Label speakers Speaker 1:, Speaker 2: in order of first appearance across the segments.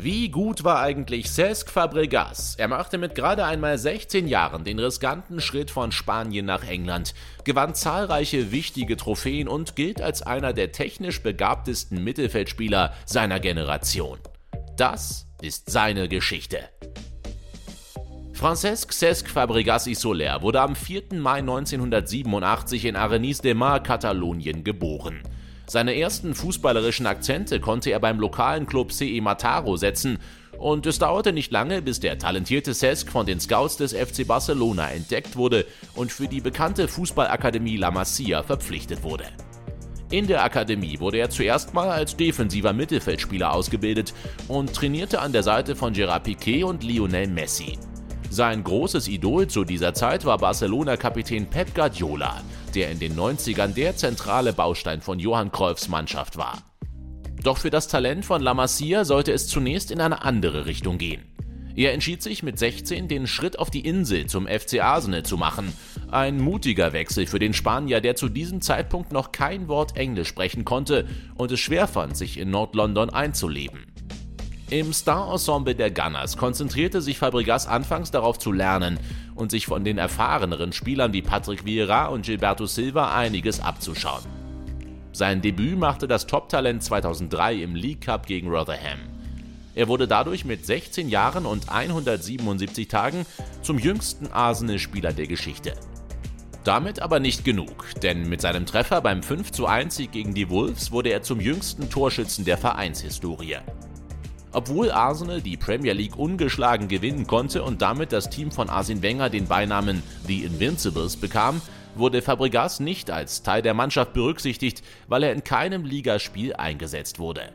Speaker 1: Wie gut war eigentlich Cesc Fabregas? Er machte mit gerade einmal 16 Jahren den riskanten Schritt von Spanien nach England, gewann zahlreiche wichtige Trophäen und gilt als einer der technisch begabtesten Mittelfeldspieler seiner Generation. Das ist seine Geschichte. Francesc Cesc Fabregas y Soler wurde am 4. Mai 1987 in Arenys de Mar, Katalonien, geboren. Seine ersten fußballerischen Akzente konnte er beim lokalen Club CE Mataro setzen und es dauerte nicht lange, bis der talentierte Cesc von den Scouts des FC Barcelona entdeckt wurde und für die bekannte Fußballakademie La Masia verpflichtet wurde. In der Akademie wurde er zuerst mal als defensiver Mittelfeldspieler ausgebildet und trainierte an der Seite von Gerard Piquet und Lionel Messi. Sein großes Idol zu dieser Zeit war Barcelona-Kapitän Pep Guardiola, der in den 90ern der zentrale Baustein von Johann Cruyffs Mannschaft war. Doch für das Talent von La Masia sollte es zunächst in eine andere Richtung gehen. Er entschied sich mit 16 den Schritt auf die Insel zum FC Arsenal zu machen. Ein mutiger Wechsel für den Spanier, der zu diesem Zeitpunkt noch kein Wort Englisch sprechen konnte und es schwer fand, sich in Nord-London einzuleben. Im Star-Ensemble der Gunners konzentrierte sich Fabregas anfangs darauf zu lernen und sich von den erfahreneren Spielern wie Patrick Vieira und Gilberto Silva einiges abzuschauen. Sein Debüt machte das Top-Talent 2003 im League Cup gegen Rotherham. Er wurde dadurch mit 16 Jahren und 177 Tagen zum jüngsten Arsenal-Spieler der Geschichte. Damit aber nicht genug, denn mit seinem Treffer beim 5:1 Sieg gegen die Wolves wurde er zum jüngsten Torschützen der Vereinshistorie. Obwohl Arsenal die Premier League ungeschlagen gewinnen konnte und damit das Team von Arsene Wenger den Beinamen The Invincibles bekam, wurde Fabregas nicht als Teil der Mannschaft berücksichtigt, weil er in keinem Ligaspiel eingesetzt wurde.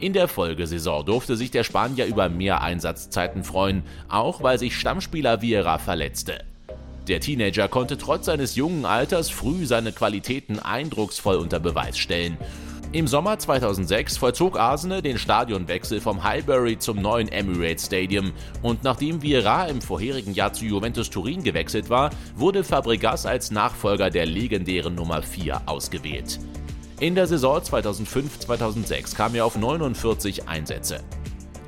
Speaker 1: In der Folgesaison durfte sich der Spanier über mehr Einsatzzeiten freuen, auch weil sich Stammspieler Vieira verletzte. Der Teenager konnte trotz seines jungen Alters früh seine Qualitäten eindrucksvoll unter Beweis stellen im Sommer 2006 vollzog Arsenal den Stadionwechsel vom Highbury zum neuen Emirates Stadium und nachdem Vieira im vorherigen Jahr zu Juventus Turin gewechselt war, wurde Fabregas als Nachfolger der legendären Nummer 4 ausgewählt. In der Saison 2005-2006 kam er auf 49 Einsätze.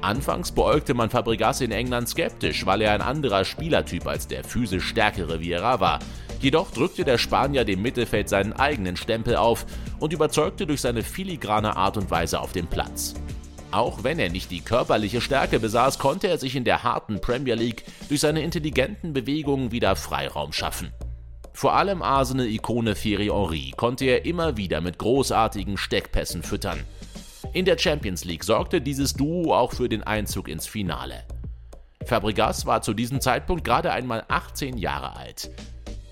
Speaker 1: Anfangs beäugte man Fabregas in England skeptisch, weil er ein anderer Spielertyp als der physisch stärkere Vieira war. Jedoch drückte der Spanier dem Mittelfeld seinen eigenen Stempel auf und überzeugte durch seine filigrane Art und Weise auf dem Platz. Auch wenn er nicht die körperliche Stärke besaß, konnte er sich in der harten Premier League durch seine intelligenten Bewegungen wieder Freiraum schaffen. Vor allem Arsenal-Ikone Thierry Henry konnte er immer wieder mit großartigen Steckpässen füttern. In der Champions League sorgte dieses Duo auch für den Einzug ins Finale. Fabregas war zu diesem Zeitpunkt gerade einmal 18 Jahre alt.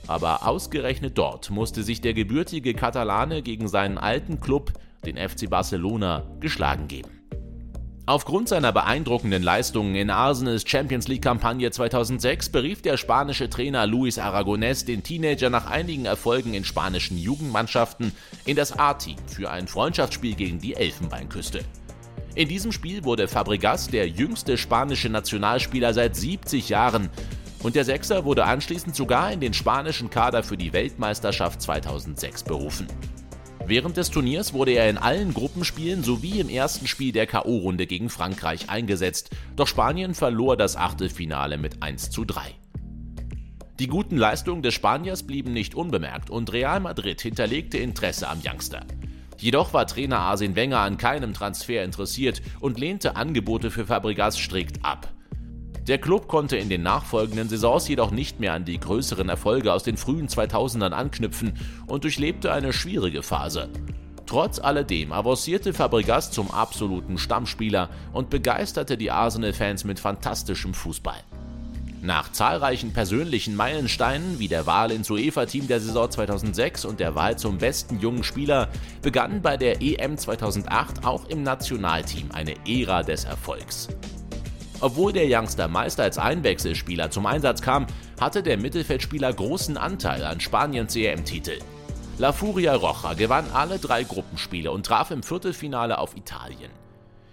Speaker 1: Aber ausgerechnet dort musste sich der gebürtige Katalane gegen seinen alten Club, den FC Barcelona, geschlagen geben. Aufgrund seiner beeindruckenden Leistungen in Arsenals Champions League-Kampagne 2006 berief der spanische Trainer Luis Aragonés den Teenager nach einigen Erfolgen in spanischen Jugendmannschaften in das A-Team für ein Freundschaftsspiel gegen die Elfenbeinküste. In diesem Spiel wurde Fabregas der jüngste spanische Nationalspieler seit 70 Jahren und der Sechser wurde anschließend sogar in den spanischen Kader für die Weltmeisterschaft 2006 berufen. Während des Turniers wurde er in allen Gruppenspielen sowie im ersten Spiel der KO-Runde gegen Frankreich eingesetzt, doch Spanien verlor das Achtelfinale mit 1 zu 3. Die guten Leistungen des Spaniers blieben nicht unbemerkt und Real Madrid hinterlegte Interesse am Youngster. Jedoch war Trainer Arsene Wenger an keinem Transfer interessiert und lehnte Angebote für Fabregas strikt ab. Der Club konnte in den nachfolgenden Saisons jedoch nicht mehr an die größeren Erfolge aus den frühen 2000ern anknüpfen und durchlebte eine schwierige Phase. Trotz alledem avancierte Fabregas zum absoluten Stammspieler und begeisterte die Arsenal-Fans mit fantastischem Fußball. Nach zahlreichen persönlichen Meilensteinen wie der Wahl ins UEFA-Team der Saison 2006 und der Wahl zum besten jungen Spieler begann bei der EM 2008 auch im Nationalteam eine Ära des Erfolgs. Obwohl der Youngster meist als Einwechselspieler zum Einsatz kam, hatte der Mittelfeldspieler großen Anteil an Spaniens EM-Titel. La Furia Roja gewann alle drei Gruppenspiele und traf im Viertelfinale auf Italien.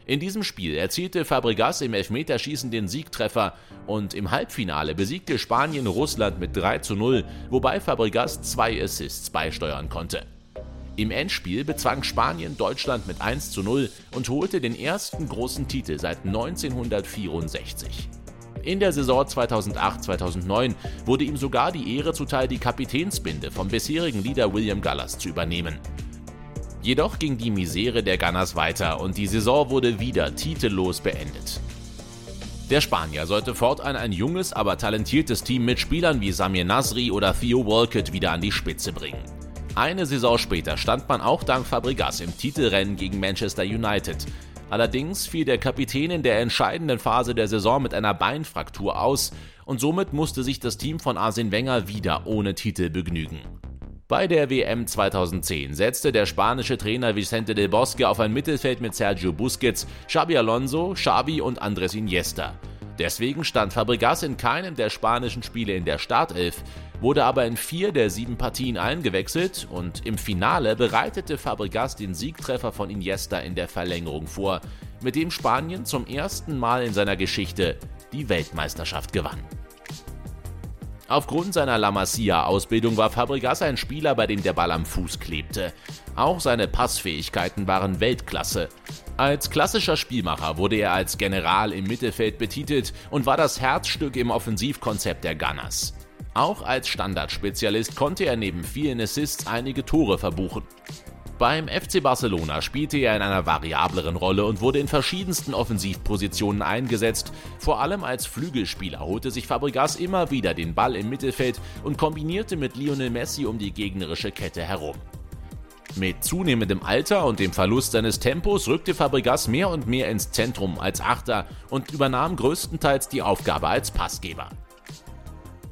Speaker 1: In diesem Spiel erzielte Fabregas im Elfmeterschießen den Siegtreffer und im Halbfinale besiegte Spanien Russland mit 3 zu 0, wobei Fabregas zwei Assists beisteuern konnte. Im Endspiel bezwang Spanien Deutschland mit 1 zu 0 und holte den ersten großen Titel seit 1964. In der Saison 2008-2009 wurde ihm sogar die Ehre zuteil, die Kapitänsbinde vom bisherigen Leader William Gallas zu übernehmen. Jedoch ging die Misere der Gunners weiter und die Saison wurde wieder titellos beendet. Der Spanier sollte fortan ein junges, aber talentiertes Team mit Spielern wie Samir Nasri oder Theo Walcott wieder an die Spitze bringen. Eine Saison später stand man auch dank Fabregas im Titelrennen gegen Manchester United, Allerdings fiel der Kapitän in der entscheidenden Phase der Saison mit einer Beinfraktur aus und somit musste sich das Team von Arsene Wenger wieder ohne Titel begnügen. Bei der WM 2010 setzte der spanische Trainer Vicente del Bosque auf ein Mittelfeld mit Sergio Busquets, Xabi Alonso, Xavi und Andres Iniesta. Deswegen stand Fabregas in keinem der spanischen Spiele in der Startelf, wurde aber in vier der sieben Partien eingewechselt und im Finale bereitete Fabregas den Siegtreffer von Iniesta in der Verlängerung vor, mit dem Spanien zum ersten Mal in seiner Geschichte die Weltmeisterschaft gewann. Aufgrund seiner La Masia-Ausbildung war Fabregas ein Spieler, bei dem der Ball am Fuß klebte. Auch seine Passfähigkeiten waren Weltklasse. Als klassischer Spielmacher wurde er als General im Mittelfeld betitelt und war das Herzstück im Offensivkonzept der Gunners. Auch als Standardspezialist konnte er neben vielen Assists einige Tore verbuchen. Beim FC Barcelona spielte er in einer variableren Rolle und wurde in verschiedensten Offensivpositionen eingesetzt. Vor allem als Flügelspieler holte sich Fabregas immer wieder den Ball im Mittelfeld und kombinierte mit Lionel Messi um die gegnerische Kette herum. Mit zunehmendem Alter und dem Verlust seines Tempos rückte Fabregas mehr und mehr ins Zentrum als Achter und übernahm größtenteils die Aufgabe als Passgeber.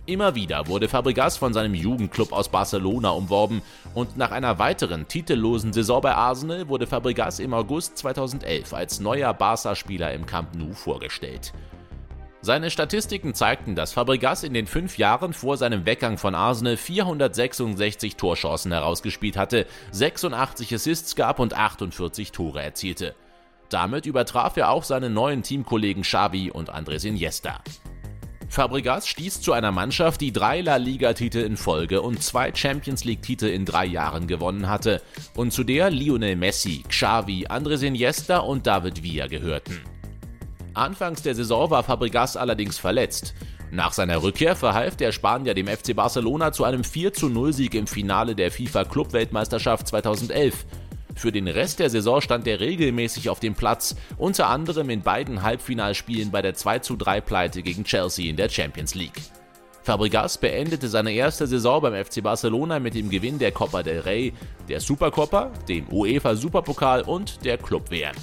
Speaker 1: Immer wieder wurde Fabregas von seinem Jugendclub aus Barcelona umworben und nach einer weiteren titellosen Saison bei Arsenal wurde Fabregas im August 2011 als neuer Barca-Spieler im Camp Nou vorgestellt. Seine Statistiken zeigten, dass Fabregas in den fünf Jahren vor seinem Weggang von Arsenal 466 Torchancen herausgespielt hatte, 86 Assists gab und 48 Tore erzielte. Damit übertraf er auch seine neuen Teamkollegen Xavi und Andres Iniesta. Fabregas stieß zu einer Mannschaft, die drei La Liga-Titel in Folge und zwei Champions League-Titel in drei Jahren gewonnen hatte und zu der Lionel Messi, Xavi, Andres Iniesta und David Villa gehörten. Anfangs der Saison war Fabregas allerdings verletzt. Nach seiner Rückkehr verhalf der Spanier dem FC Barcelona zu einem 4-0-Sieg im Finale der FIFA Club-Weltmeisterschaft 2011 für den Rest der Saison stand er regelmäßig auf dem Platz, unter anderem in beiden Halbfinalspielen bei der 2:3 Pleite gegen Chelsea in der Champions League. Fabregas beendete seine erste Saison beim FC Barcelona mit dem Gewinn der Copa del Rey, der Supercopa, dem UEFA Superpokal und der Club WM.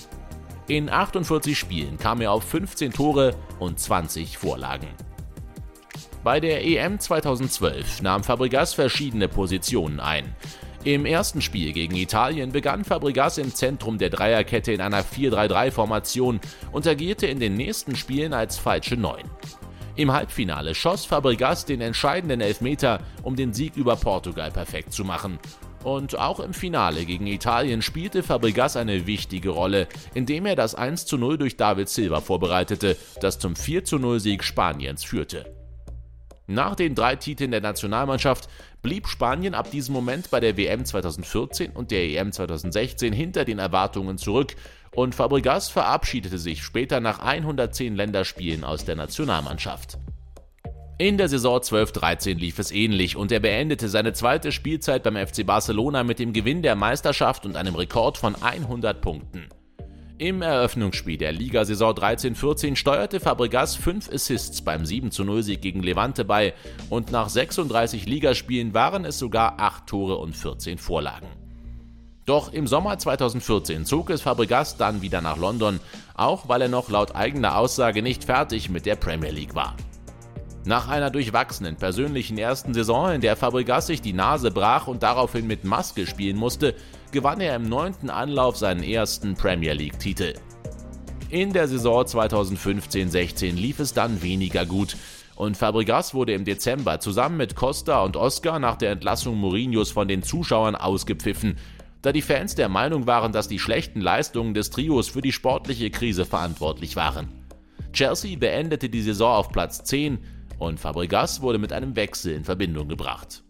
Speaker 1: In 48 Spielen kam er auf 15 Tore und 20 Vorlagen. Bei der EM 2012 nahm Fabregas verschiedene Positionen ein. Im ersten Spiel gegen Italien begann Fabregas im Zentrum der Dreierkette in einer 4-3-3-Formation und agierte in den nächsten Spielen als falsche Neun. Im Halbfinale schoss Fabregas den entscheidenden Elfmeter, um den Sieg über Portugal perfekt zu machen. Und auch im Finale gegen Italien spielte Fabregas eine wichtige Rolle, indem er das 1:0 durch David Silva vorbereitete, das zum 4:0 Sieg Spaniens führte. Nach den drei Titeln der Nationalmannschaft blieb Spanien ab diesem Moment bei der WM 2014 und der EM 2016 hinter den Erwartungen zurück und Fabregas verabschiedete sich später nach 110 Länderspielen aus der Nationalmannschaft. In der Saison 12-13 lief es ähnlich und er beendete seine zweite Spielzeit beim FC Barcelona mit dem Gewinn der Meisterschaft und einem Rekord von 100 Punkten. Im Eröffnungsspiel der Ligasaison 13-14 steuerte Fabregas 5 Assists beim 7-0-Sieg gegen Levante bei und nach 36 Ligaspielen waren es sogar 8 Tore und 14 Vorlagen. Doch im Sommer 2014 zog es Fabregas dann wieder nach London, auch weil er noch laut eigener Aussage nicht fertig mit der Premier League war. Nach einer durchwachsenen persönlichen ersten Saison, in der Fabregas sich die Nase brach und daraufhin mit Maske spielen musste, gewann er im neunten Anlauf seinen ersten Premier League-Titel. In der Saison 2015-16 lief es dann weniger gut und Fabregas wurde im Dezember zusammen mit Costa und Oscar nach der Entlassung Mourinhos von den Zuschauern ausgepfiffen. da die Fans der Meinung waren, dass die schlechten Leistungen des Trios für die sportliche Krise verantwortlich waren. Chelsea beendete die Saison auf Platz 10 und Fabregas wurde mit einem Wechsel in Verbindung gebracht.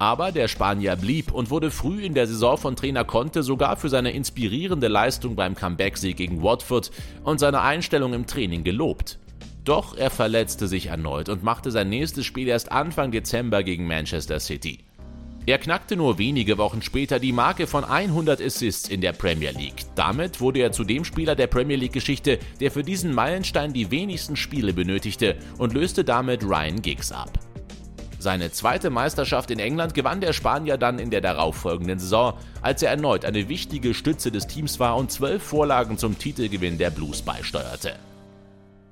Speaker 1: Aber der Spanier blieb und wurde früh in der Saison von Trainer Conte sogar für seine inspirierende Leistung beim Comeback-Sieg gegen Watford und seine Einstellung im Training gelobt. Doch er verletzte sich erneut und machte sein nächstes Spiel erst Anfang Dezember gegen Manchester City. Er knackte nur wenige Wochen später die Marke von 100 Assists in der Premier League. Damit wurde er zu dem Spieler der Premier League-Geschichte, der für diesen Meilenstein die wenigsten Spiele benötigte und löste damit Ryan Giggs ab. Seine zweite Meisterschaft in England gewann der Spanier dann in der darauffolgenden Saison, als er erneut eine wichtige Stütze des Teams war und zwölf Vorlagen zum Titelgewinn der Blues beisteuerte.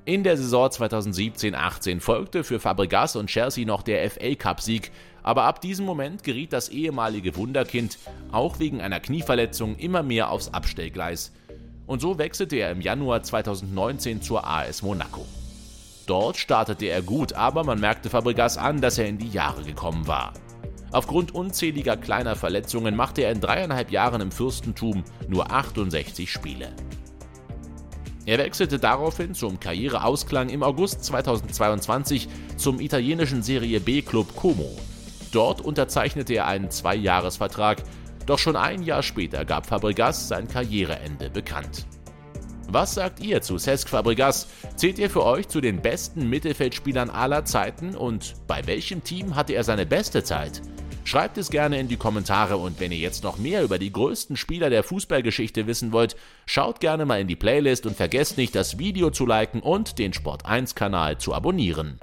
Speaker 1: In der Saison 2017-18 folgte für Fabregas und Chelsea noch der FA Cup-Sieg, aber ab diesem Moment geriet das ehemalige Wunderkind auch wegen einer Knieverletzung immer mehr aufs Abstellgleis. Und so wechselte er im Januar 2019 zur AS Monaco. Dort startete er gut, aber man merkte Fabregas an, dass er in die Jahre gekommen war. Aufgrund unzähliger kleiner Verletzungen machte er in dreieinhalb Jahren im Fürstentum nur 68 Spiele. Er wechselte daraufhin zum Karriereausklang im August 2022 zum italienischen Serie B-Club Como. Dort unterzeichnete er einen Zweijahresvertrag, doch schon ein Jahr später gab Fabregas sein Karriereende bekannt. Was sagt ihr zu Cesc Fabregas? Zählt ihr für euch zu den besten Mittelfeldspielern aller Zeiten und bei welchem Team hatte er seine beste Zeit? Schreibt es gerne in die Kommentare und wenn ihr jetzt noch mehr über die größten Spieler der Fußballgeschichte wissen wollt, schaut gerne mal in die Playlist und vergesst nicht, das Video zu liken und den Sport1 Kanal zu abonnieren.